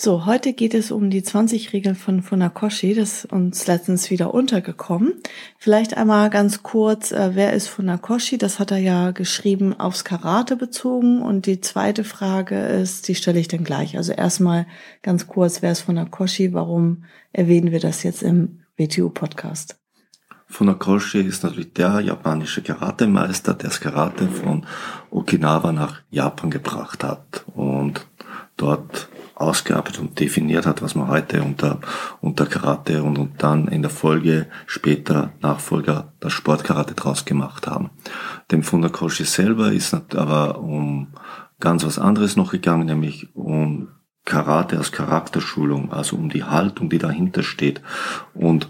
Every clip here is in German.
So, heute geht es um die 20 Regeln von Funakoshi. Das ist uns letztens wieder untergekommen. Vielleicht einmal ganz kurz, äh, wer ist Funakoshi? Das hat er ja geschrieben aufs Karate bezogen. Und die zweite Frage ist, die stelle ich dann gleich. Also erstmal ganz kurz, wer ist Funakoshi? Warum erwähnen wir das jetzt im WTU-Podcast? Funakoshi ist natürlich der japanische Karatemeister, der das Karate von Okinawa nach Japan gebracht hat und dort ausgearbeitet und definiert hat, was man heute unter, unter Karate und, und dann in der Folge später Nachfolger das Sportkarate draus gemacht haben. Dem Funakoshi selber ist aber um ganz was anderes noch gegangen, nämlich um Karate als Charakterschulung, also um die Haltung, die dahinter steht und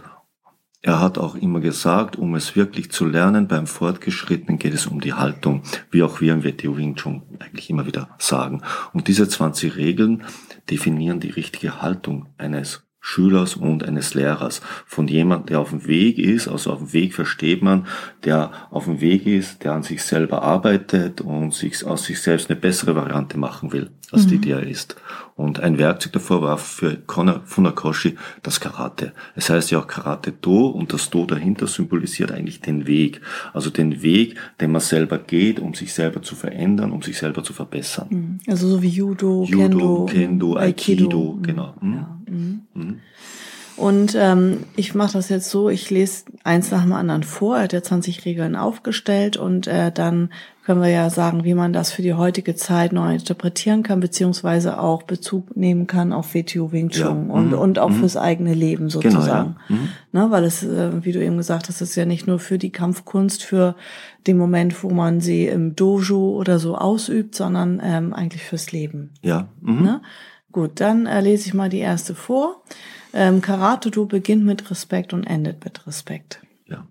er hat auch immer gesagt, um es wirklich zu lernen, beim Fortgeschrittenen geht es um die Haltung, wie auch wir im WTO Wing Chun eigentlich immer wieder sagen. Und diese 20 Regeln definieren die richtige Haltung eines Schülers und eines Lehrers, von jemand, der auf dem Weg ist, also auf dem Weg versteht man, der auf dem Weg ist, der an sich selber arbeitet und sich aus sich selbst eine bessere Variante machen will, als mhm. die, die er ist. Und ein Werkzeug davor war für Kona Funakoshi das Karate. Es heißt ja auch Karate Do und das Do dahinter symbolisiert eigentlich den Weg. Also den Weg, den man selber geht, um sich selber zu verändern, um sich selber zu verbessern. Mhm. Also so wie Judo, Judo Kendo, Kendo Aikido, Aikido genau. Mhm. Ja. Mhm. mhm. Und ähm, ich mache das jetzt so, ich lese eins nach dem anderen vor. Er hat ja 20 Regeln aufgestellt und äh, dann können wir ja sagen, wie man das für die heutige Zeit neu interpretieren kann, beziehungsweise auch Bezug nehmen kann auf WTO Wing Chun ja. und, mhm. und auch mhm. fürs eigene Leben sozusagen. Genau, ja. mhm. Ne, weil es, äh, wie du eben gesagt hast, ist ja nicht nur für die Kampfkunst, für den Moment, wo man sie im Dojo oder so ausübt, sondern ähm, eigentlich fürs Leben. Ja. Mhm. Ne? Gut, dann äh, lese ich mal die erste vor. Ähm, Karate-Do beginnt mit Respekt und endet mit Respekt. Ja.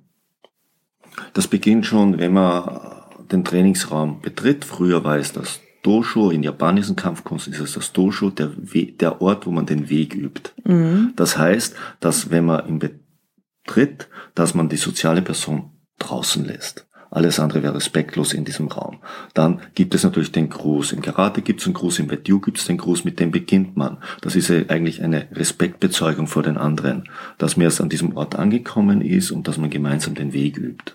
Das beginnt schon, wenn man den Trainingsraum betritt. Früher war es das Dojo, in japanischen Kampfkunst ist es das Dojo, der, We der Ort, wo man den Weg übt. Mhm. Das heißt, dass wenn man ihn betritt, dass man die soziale Person draußen lässt. Alles andere wäre respektlos in diesem Raum. Dann gibt es natürlich den Gruß. Im Karate gibt es einen Gruß, im Betiu gibt es den Gruß, mit dem beginnt man. Das ist eigentlich eine Respektbezeugung vor den anderen, dass man erst an diesem Ort angekommen ist und dass man gemeinsam den Weg übt.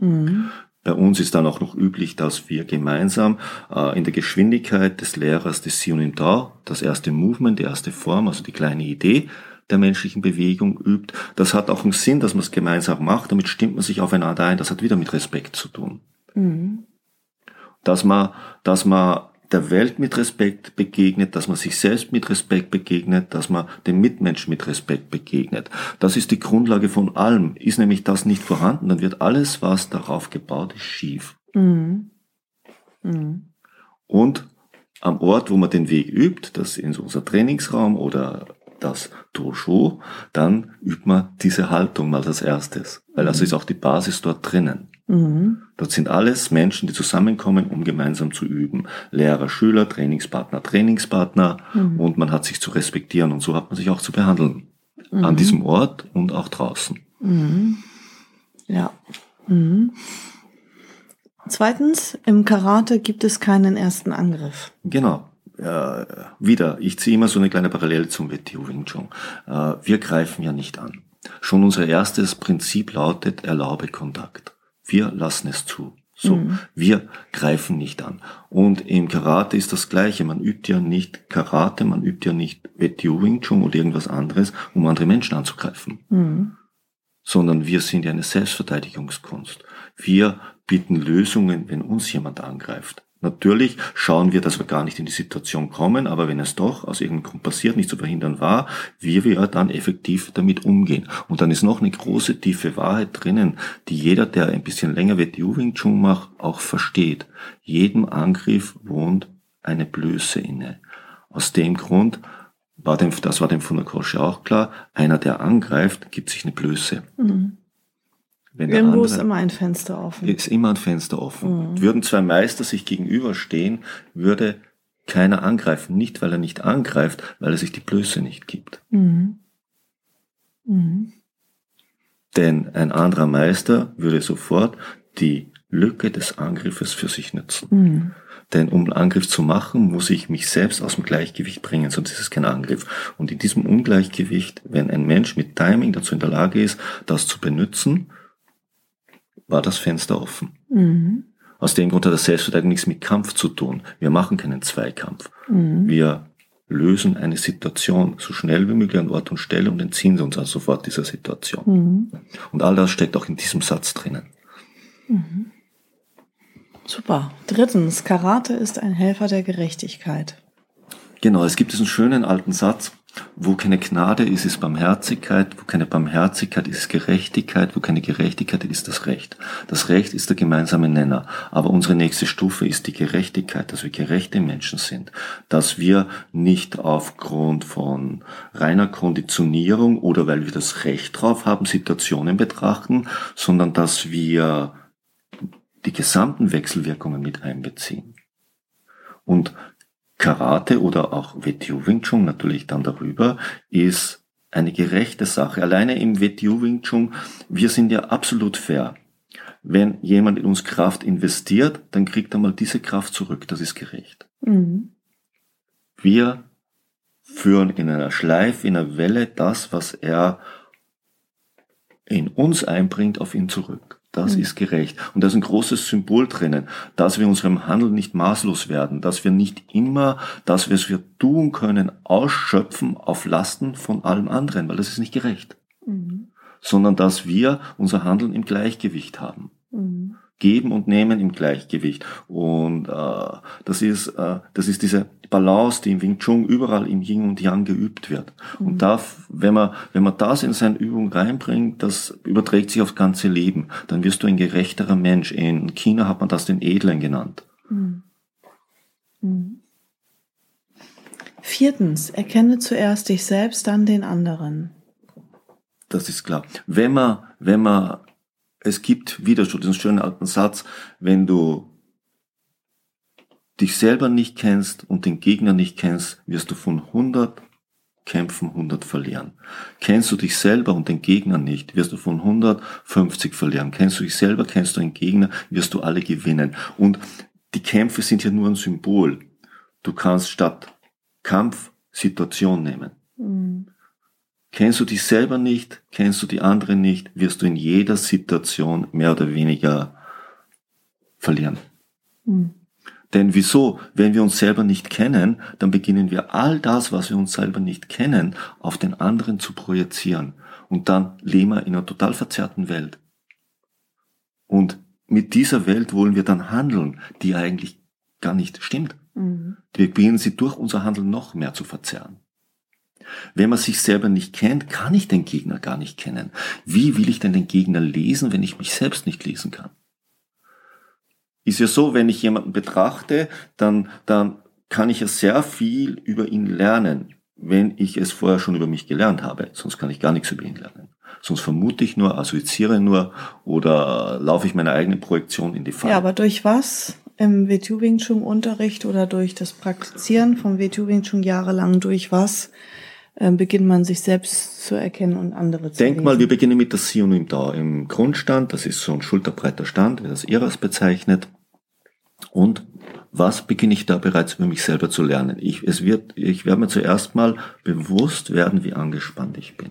Mhm. Bei uns ist dann auch noch üblich, dass wir gemeinsam äh, in der Geschwindigkeit des Lehrers des Sionim Tao, das erste Movement, die erste Form, also die kleine Idee, der menschlichen Bewegung übt. Das hat auch einen Sinn, dass man es gemeinsam macht. Damit stimmt man sich aufeinander ein. Das hat wieder mit Respekt zu tun. Mhm. Dass man, dass man der Welt mit Respekt begegnet, dass man sich selbst mit Respekt begegnet, dass man den Mitmenschen mit Respekt begegnet. Das ist die Grundlage von allem. Ist nämlich das nicht vorhanden, dann wird alles, was darauf gebaut ist, schief. Mhm. Mhm. Und am Ort, wo man den Weg übt, das ist unser Trainingsraum oder das Dojo, dann übt man diese Haltung mal als erstes. Weil das ist auch die Basis dort drinnen. Mhm. Dort sind alles Menschen, die zusammenkommen, um gemeinsam zu üben. Lehrer, Schüler, Trainingspartner, Trainingspartner. Mhm. Und man hat sich zu respektieren und so hat man sich auch zu behandeln. Mhm. An diesem Ort und auch draußen. Mhm. Ja. Mhm. Zweitens, im Karate gibt es keinen ersten Angriff. Genau äh, wieder, ich ziehe immer so eine kleine Parallele zum WTO Wing Chun. Äh, wir greifen ja nicht an. Schon unser erstes Prinzip lautet, erlaube Kontakt. Wir lassen es zu. So, mhm. wir greifen nicht an. Und im Karate ist das Gleiche. Man übt ja nicht Karate, man übt ja nicht WTO Wing Chun oder irgendwas anderes, um andere Menschen anzugreifen. Mhm. Sondern wir sind ja eine Selbstverteidigungskunst. Wir bieten Lösungen, wenn uns jemand angreift. Natürlich schauen wir, dass wir gar nicht in die Situation kommen, aber wenn es doch aus irgendeinem Grund passiert, nicht zu verhindern war, wie wir dann effektiv damit umgehen. Und dann ist noch eine große tiefe Wahrheit drinnen, die jeder, der ein bisschen länger WTU Wing Chun macht, auch versteht. Jedem Angriff wohnt eine Blöße inne. Aus dem Grund war dem, das war dem Funakoshi auch klar, einer, der angreift, gibt sich eine Blöße. Mhm. Wenn Irgendwo ist immer ein Fenster offen. Ist immer ein Fenster offen. Mhm. Würden zwei Meister sich gegenüberstehen, würde keiner angreifen. Nicht, weil er nicht angreift, weil er sich die Blöße nicht gibt. Mhm. Mhm. Denn ein anderer Meister würde sofort die Lücke des Angriffes für sich nutzen. Mhm. Denn um einen Angriff zu machen, muss ich mich selbst aus dem Gleichgewicht bringen, sonst ist es kein Angriff. Und in diesem Ungleichgewicht, wenn ein Mensch mit Timing dazu in der Lage ist, das zu benutzen, war das Fenster offen. Mhm. Aus dem Grund hat das Selbstverteidigung nichts mit Kampf zu tun. Wir machen keinen Zweikampf. Mhm. Wir lösen eine Situation so schnell wie möglich an Ort und Stelle und entziehen uns also sofort dieser Situation. Mhm. Und all das steckt auch in diesem Satz drinnen. Mhm. Super. Drittens, Karate ist ein Helfer der Gerechtigkeit. Genau, es gibt diesen schönen alten Satz, wo keine Gnade ist, ist Barmherzigkeit, wo keine Barmherzigkeit ist Gerechtigkeit, wo keine Gerechtigkeit ist das Recht. Das Recht ist der gemeinsame Nenner, aber unsere nächste Stufe ist die Gerechtigkeit, dass wir gerechte Menschen sind, dass wir nicht aufgrund von reiner Konditionierung oder weil wir das Recht drauf haben, Situationen betrachten, sondern dass wir die gesamten Wechselwirkungen mit einbeziehen. Und Karate oder auch WTU Wing Chun natürlich dann darüber ist eine gerechte Sache. Alleine im WTU Wing Chun, wir sind ja absolut fair. Wenn jemand in uns Kraft investiert, dann kriegt er mal diese Kraft zurück. Das ist gerecht. Mhm. Wir führen in einer Schleife, in einer Welle das, was er in uns einbringt, auf ihn zurück. Das mhm. ist gerecht. Und da ist ein großes Symbol drinnen, dass wir unserem Handeln nicht maßlos werden, dass wir nicht immer das, was wir tun können, ausschöpfen auf Lasten von allem anderen, weil das ist nicht gerecht. Mhm. Sondern dass wir unser Handeln im Gleichgewicht haben. Mhm. Geben und Nehmen im Gleichgewicht. Und äh, das ist äh, das ist diese Balance, die im Wing Chun überall im Yin und Yang geübt wird. Mhm. Und da, wenn man wenn man das in seine Übung reinbringt, das überträgt sich aufs ganze Leben. Dann wirst du ein gerechterer Mensch. In China hat man das den Edlen genannt. Mhm. Mhm. Viertens, erkenne zuerst dich selbst, dann den anderen. Das ist klar. Wenn man, wenn man es gibt wieder schon diesen schönen alten Satz, wenn du dich selber nicht kennst und den Gegner nicht kennst, wirst du von 100 Kämpfen 100 verlieren. Kennst du dich selber und den Gegner nicht, wirst du von 150 verlieren. Kennst du dich selber, kennst du den Gegner, wirst du alle gewinnen. Und die Kämpfe sind ja nur ein Symbol. Du kannst statt Kampf Situation nehmen. Kennst du dich selber nicht, kennst du die anderen nicht, wirst du in jeder Situation mehr oder weniger verlieren. Mhm. Denn wieso? Wenn wir uns selber nicht kennen, dann beginnen wir all das, was wir uns selber nicht kennen, auf den anderen zu projizieren. Und dann leben wir in einer total verzerrten Welt. Und mit dieser Welt wollen wir dann handeln, die eigentlich gar nicht stimmt. Mhm. Wir beginnen sie durch unser Handeln noch mehr zu verzerren. Wenn man sich selber nicht kennt, kann ich den Gegner gar nicht kennen. Wie will ich denn den Gegner lesen, wenn ich mich selbst nicht lesen kann? Ist ja so, wenn ich jemanden betrachte, dann, dann kann ich ja sehr viel über ihn lernen, wenn ich es vorher schon über mich gelernt habe. Sonst kann ich gar nichts über ihn lernen. Sonst vermute ich nur, assoziiere nur oder laufe ich meiner eigenen Projektion in die Falle. Ja, aber durch was? Im WTU Wing Chun Unterricht oder durch das Praktizieren vom WTU Wing Chun jahrelang durch was beginnt man sich selbst zu erkennen und andere zu Denk lesen. mal, wir beginnen mit der Sionim da im Grundstand. Das ist so ein schulterbreiter Stand, wie das Iras bezeichnet. Und was beginne ich da bereits über mich selber zu lernen? Ich, es wird, ich werde mir zuerst mal bewusst werden, wie angespannt ich bin.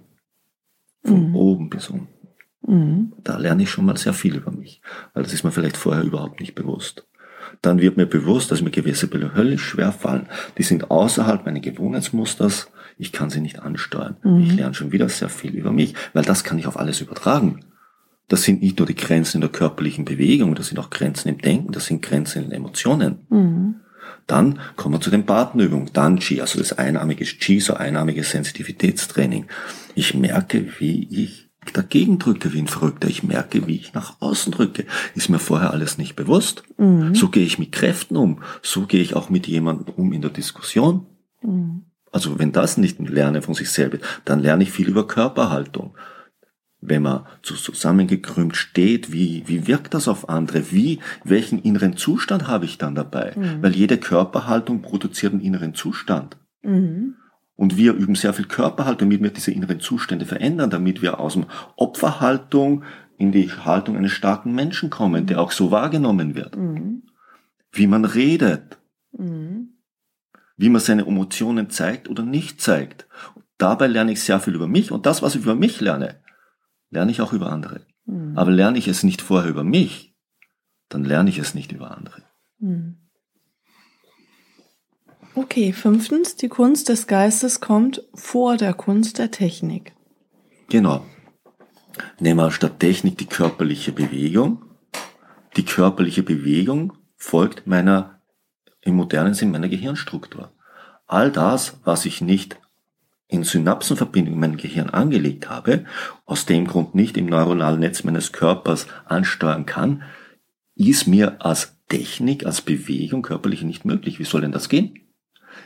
Von mhm. oben bis unten. Mhm. Da lerne ich schon mal sehr viel über mich, weil das ist mir vielleicht vorher überhaupt nicht bewusst. Dann wird mir bewusst, dass mir gewisse Bilder höllisch schwer fallen. Die sind außerhalb meines Gewohnheitsmusters ich kann sie nicht ansteuern. Mhm. Ich lerne schon wieder sehr viel über mich, weil das kann ich auf alles übertragen. Das sind nicht nur die Grenzen in der körperlichen Bewegung, das sind auch Grenzen im Denken, das sind Grenzen in den Emotionen. Mhm. Dann kommen wir zu den Partnerübungen, Danchi, also das einarmige Chi, so einarmiges Sensitivitätstraining. Ich merke, wie ich dagegen drücke wie ein Verrückter. Ich merke, wie ich nach außen drücke. Ist mir vorher alles nicht bewusst. Mhm. So gehe ich mit Kräften um. So gehe ich auch mit jemandem um in der Diskussion. Mhm. Also wenn das nicht ein Lernen von sich selber ist, dann lerne ich viel über Körperhaltung. Wenn man zusammengekrümmt steht, wie, wie wirkt das auf andere? Wie, welchen inneren Zustand habe ich dann dabei? Mhm. Weil jede Körperhaltung produziert einen inneren Zustand. Mhm. Und wir üben sehr viel Körperhaltung, damit wir diese inneren Zustände verändern, damit wir aus dem Opferhaltung in die Haltung eines starken Menschen kommen, der auch so wahrgenommen wird. Mhm. Wie man redet. Mhm. Wie man seine Emotionen zeigt oder nicht zeigt. Dabei lerne ich sehr viel über mich und das, was ich über mich lerne, lerne ich auch über andere. Mhm. Aber lerne ich es nicht vorher über mich, dann lerne ich es nicht über andere. Mhm. Okay, fünftens, die Kunst des Geistes kommt vor der Kunst der Technik. Genau. Nehmen wir statt Technik die körperliche Bewegung. Die körperliche Bewegung folgt meiner, im modernen Sinn, meiner Gehirnstruktur. All das, was ich nicht in Synapsenverbindungen in meinem Gehirn angelegt habe, aus dem Grund nicht im neuronalen Netz meines Körpers ansteuern kann, ist mir als Technik, als Bewegung körperlich nicht möglich. Wie soll denn das gehen?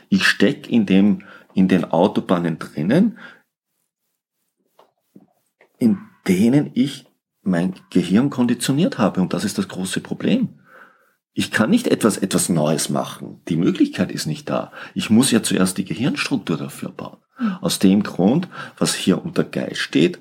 Ich stecke in dem, in den Autobahnen drinnen, in denen ich mein Gehirn konditioniert habe. Und das ist das große Problem. Ich kann nicht etwas, etwas Neues machen. Die Möglichkeit ist nicht da. Ich muss ja zuerst die Gehirnstruktur dafür bauen. Hm. Aus dem Grund, was hier unter Geist steht,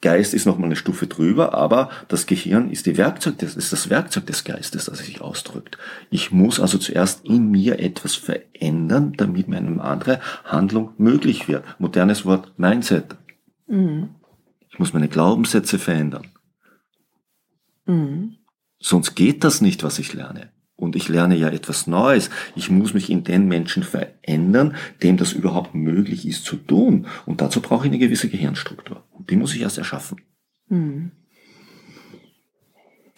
Geist ist nochmal eine Stufe drüber, aber das Gehirn ist, die Werkzeug des, ist das Werkzeug des Geistes, das sich ausdrückt. Ich muss also zuerst in mir etwas verändern, damit meine andere Handlung möglich wird. Modernes Wort Mindset. Mhm. Ich muss meine Glaubenssätze verändern. Mhm. Sonst geht das nicht, was ich lerne. Und ich lerne ja etwas Neues. Ich muss mich in den Menschen verändern, dem das überhaupt möglich ist zu tun. Und dazu brauche ich eine gewisse Gehirnstruktur. Und die muss ich erst erschaffen. Hm.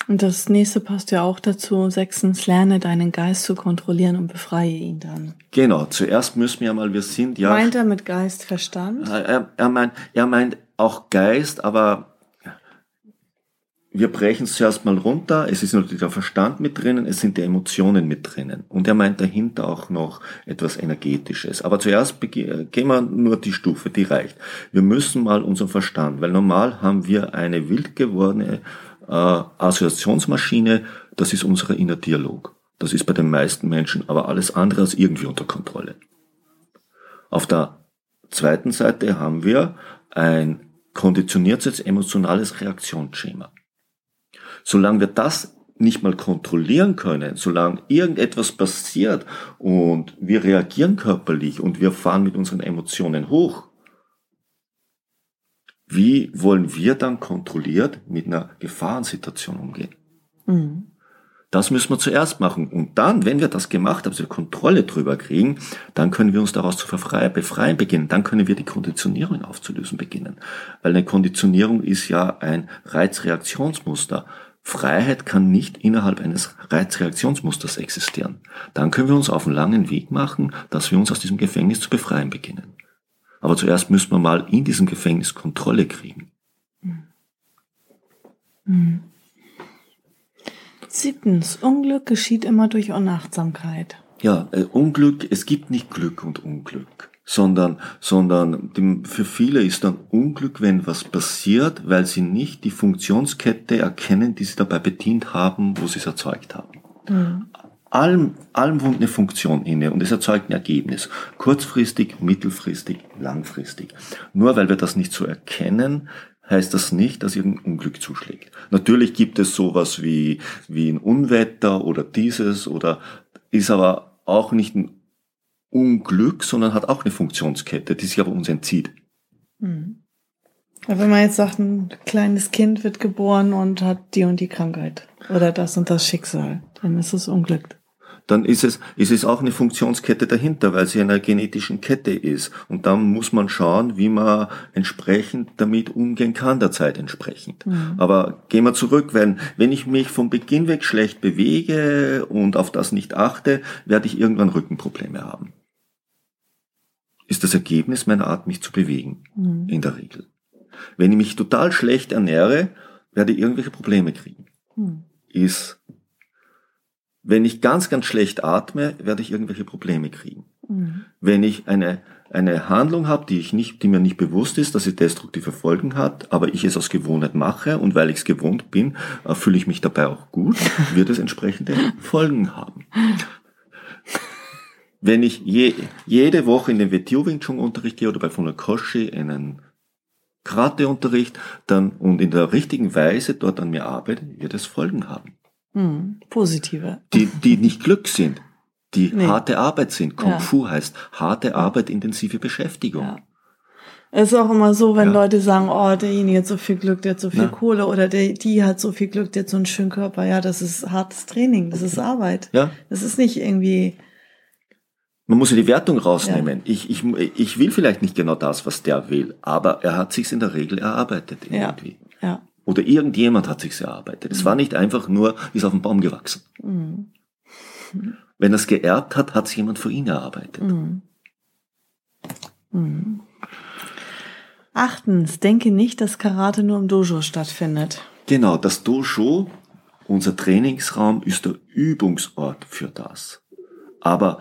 Und das nächste passt ja auch dazu. Sechstens, lerne deinen Geist zu kontrollieren und befreie ihn dann. Genau, zuerst müssen wir mal, wir sind ja. Meint er mit Geist Verstand? Er, er, meint, er meint auch Geist, aber wir brechen es zuerst mal runter. Es ist natürlich der Verstand mit drinnen, es sind die Emotionen mit drinnen. Und er meint dahinter auch noch etwas Energetisches. Aber zuerst gehen wir nur die Stufe, die reicht. Wir müssen mal unseren Verstand, weil normal haben wir eine wild gewordene äh, Assoziationsmaschine, das ist unser inner Dialog. Das ist bei den meisten Menschen aber alles andere als irgendwie unter Kontrolle. Auf der zweiten Seite haben wir ein konditioniertes emotionales Reaktionsschema. Solange wir das nicht mal kontrollieren können, solange irgendetwas passiert und wir reagieren körperlich und wir fahren mit unseren Emotionen hoch, wie wollen wir dann kontrolliert mit einer Gefahrensituation umgehen? Mhm. Das müssen wir zuerst machen. Und dann, wenn wir das gemacht haben, also Kontrolle drüber kriegen, dann können wir uns daraus zu befreien beginnen. Dann können wir die Konditionierung aufzulösen beginnen. Weil eine Konditionierung ist ja ein Reizreaktionsmuster. Freiheit kann nicht innerhalb eines Reizreaktionsmusters existieren. Dann können wir uns auf einen langen Weg machen, dass wir uns aus diesem Gefängnis zu befreien beginnen. Aber zuerst müssen wir mal in diesem Gefängnis Kontrolle kriegen. Mhm. Siebtens, Unglück geschieht immer durch Unachtsamkeit. Ja, äh, Unglück, es gibt nicht Glück und Unglück sondern, sondern dem, für viele ist dann Unglück, wenn was passiert, weil sie nicht die Funktionskette erkennen, die sie dabei bedient haben, wo sie es erzeugt haben. Mhm. Allem, allem wohnt eine Funktion inne und es erzeugt ein Ergebnis. Kurzfristig, mittelfristig, langfristig. Nur weil wir das nicht so erkennen, heißt das nicht, dass irgendein Unglück zuschlägt. Natürlich gibt es sowas wie, wie ein Unwetter oder dieses oder ist aber auch nicht ein Unglück, sondern hat auch eine Funktionskette, die sich aber uns entzieht. Mhm. Wenn man jetzt sagt, ein kleines Kind wird geboren und hat die und die Krankheit oder das und das Schicksal, dann ist es Unglück. Dann ist es, ist es auch eine Funktionskette dahinter, weil sie in einer genetischen Kette ist. Und dann muss man schauen, wie man entsprechend damit umgehen kann, der Zeit entsprechend. Mhm. Aber gehen wir zurück, wenn, wenn ich mich vom Beginn weg schlecht bewege und auf das nicht achte, werde ich irgendwann Rückenprobleme haben ist das Ergebnis meiner Art, mich zu bewegen. Mhm. In der Regel. Wenn ich mich total schlecht ernähre, werde ich irgendwelche Probleme kriegen. Mhm. Ist, wenn ich ganz, ganz schlecht atme, werde ich irgendwelche Probleme kriegen. Mhm. Wenn ich eine, eine Handlung habe, die ich nicht, die mir nicht bewusst ist, dass sie destruktive Folgen hat, aber ich es aus Gewohnheit mache und weil ich es gewohnt bin, äh, fühle ich mich dabei auch gut, wird es entsprechende Folgen haben. Wenn ich je, jede Woche in den WTO Wing Chun Unterricht gehe oder bei Funakoshi in einen Karate-Unterricht dann und in der richtigen Weise dort an mir arbeite, wird es Folgen haben. Hm, positive. Die, die nicht Glück sind, die nee. harte Arbeit sind. Kung ja. Fu heißt harte Arbeit, intensive Beschäftigung. Ja. Es ist auch immer so, wenn ja. Leute sagen, oh, derjenige hat so viel Glück, der hat so viel Na? Kohle oder der, die hat so viel Glück, der hat so einen schönen Körper. Ja, das ist hartes Training, das ist Arbeit. Ja. Das ist nicht irgendwie man muss ja die Wertung rausnehmen. Ja. Ich, ich, ich will vielleicht nicht genau das, was der will, aber er hat sich's in der Regel erarbeitet irgendwie. Ja. ja. Oder irgendjemand hat sich's erarbeitet. Es mhm. war nicht einfach nur, ist auf dem Baum gewachsen. Mhm. Wenn er es geerbt hat, hat es jemand für ihn erarbeitet. Mhm. Mhm. Achtens, denke nicht, dass Karate nur im Dojo stattfindet. Genau, das Dojo, unser Trainingsraum, ist der Übungsort für das. Aber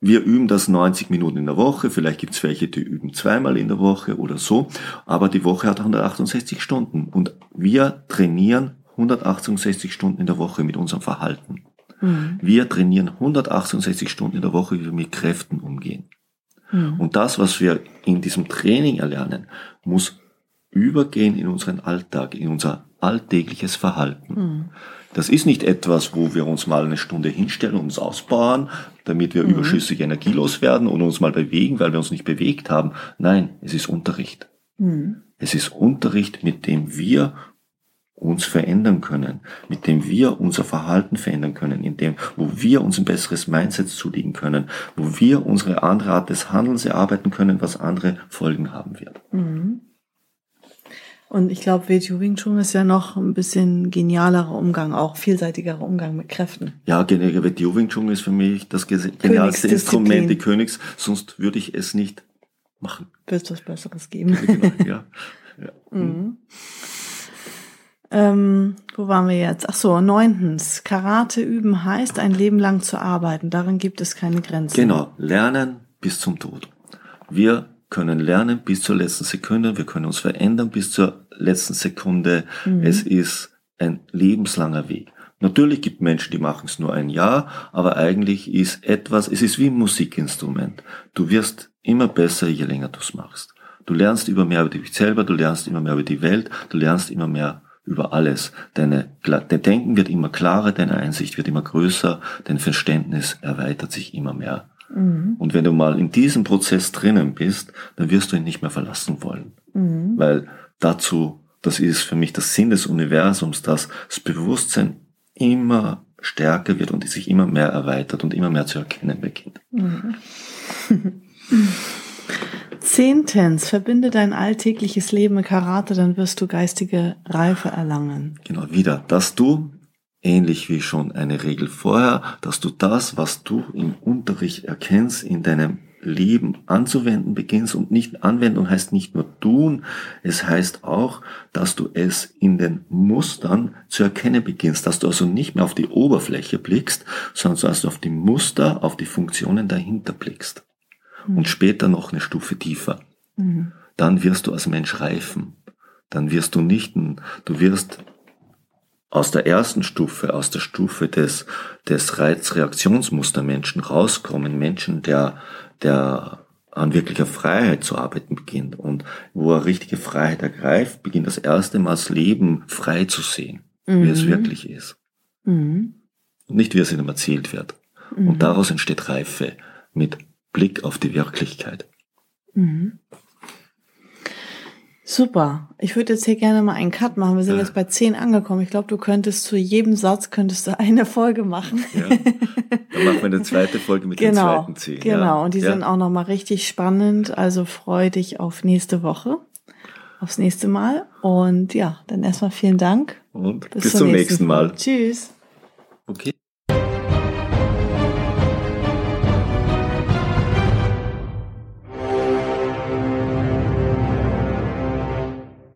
wir üben das 90 Minuten in der Woche, vielleicht gibt es welche, die üben zweimal in der Woche oder so, aber die Woche hat 168 Stunden und wir trainieren 168 Stunden in der Woche mit unserem Verhalten. Mhm. Wir trainieren 168 Stunden in der Woche, wie wir mit Kräften umgehen. Mhm. Und das, was wir in diesem Training erlernen, muss übergehen in unseren Alltag, in unser alltägliches Verhalten. Mhm. Das ist nicht etwas, wo wir uns mal eine Stunde hinstellen und uns ausbauen, damit wir mhm. überschüssig energielos werden und uns mal bewegen, weil wir uns nicht bewegt haben. Nein, es ist Unterricht. Mhm. Es ist Unterricht, mit dem wir uns verändern können, mit dem wir unser Verhalten verändern können, in dem, wo wir uns ein besseres Mindset zulegen können, wo wir unsere andere Art des Handelns erarbeiten können, was andere Folgen haben wird. Mhm. Und ich glaube, WTO Wing Chun ist ja noch ein bisschen genialerer Umgang, auch vielseitigerer Umgang mit Kräften. Ja, WTO Wing Chun ist für mich das genialste Instrument, die Königs, sonst würde ich es nicht machen. Wird es was Besseres geben. Genau, ja. ja. Mhm. Ähm, wo waren wir jetzt? Ach so, neuntens. Karate üben heißt, ein Leben lang zu arbeiten. Darin gibt es keine Grenzen. Genau. Lernen bis zum Tod. Wir können lernen bis zur letzten Sekunde, wir können uns verändern bis zur letzten Sekunde. Mhm. Es ist ein lebenslanger Weg. Natürlich gibt Menschen, die machen es nur ein Jahr, aber eigentlich ist etwas, es ist wie ein Musikinstrument. Du wirst immer besser, je länger du es machst. Du lernst immer mehr über dich selber, du lernst immer mehr über die Welt, du lernst immer mehr über alles. Deine, dein Denken wird immer klarer, deine Einsicht wird immer größer, dein Verständnis erweitert sich immer mehr. Mhm. Und wenn du mal in diesem Prozess drinnen bist, dann wirst du ihn nicht mehr verlassen wollen. Mhm. Weil dazu, das ist für mich das Sinn des Universums, dass das Bewusstsein immer stärker wird und sich immer mehr erweitert und immer mehr zu erkennen beginnt. Mhm. Zehntens, verbinde dein alltägliches Leben mit Karate, dann wirst du geistige Reife erlangen. Genau, wieder, dass du ähnlich wie schon eine Regel vorher, dass du das, was du im Unterricht erkennst, in deinem Leben anzuwenden beginnst und nicht Anwendung heißt nicht nur tun, es heißt auch, dass du es in den Mustern zu erkennen beginnst, dass du also nicht mehr auf die Oberfläche blickst, sondern dass du auf die Muster, auf die Funktionen dahinter blickst. Mhm. Und später noch eine Stufe tiefer. Mhm. Dann wirst du als Mensch reifen. Dann wirst du nicht, du wirst aus der ersten Stufe, aus der Stufe des, des Reizreaktionsmustermenschen rauskommen, Menschen, der, der an wirklicher Freiheit zu arbeiten beginnt und wo er richtige Freiheit ergreift, beginnt das erste Mal das Leben frei zu sehen, mhm. wie es mhm. wirklich ist. Mhm. Und nicht wie es ihm erzählt wird. Mhm. Und daraus entsteht Reife mit Blick auf die Wirklichkeit. Mhm. Super. Ich würde jetzt hier gerne mal einen Cut machen. Wir sind ja. jetzt bei zehn angekommen. Ich glaube, du könntest zu jedem Satz könntest du eine Folge machen. Ja. Dann machen wir eine zweite Folge mit genau, den zweiten zehn. Genau. Ja. Und die ja. sind auch nochmal richtig spannend. Also freu dich auf nächste Woche. Aufs nächste Mal. Und ja, dann erstmal vielen Dank. Und bis, bis zum nächsten Mal. Tschüss. Okay.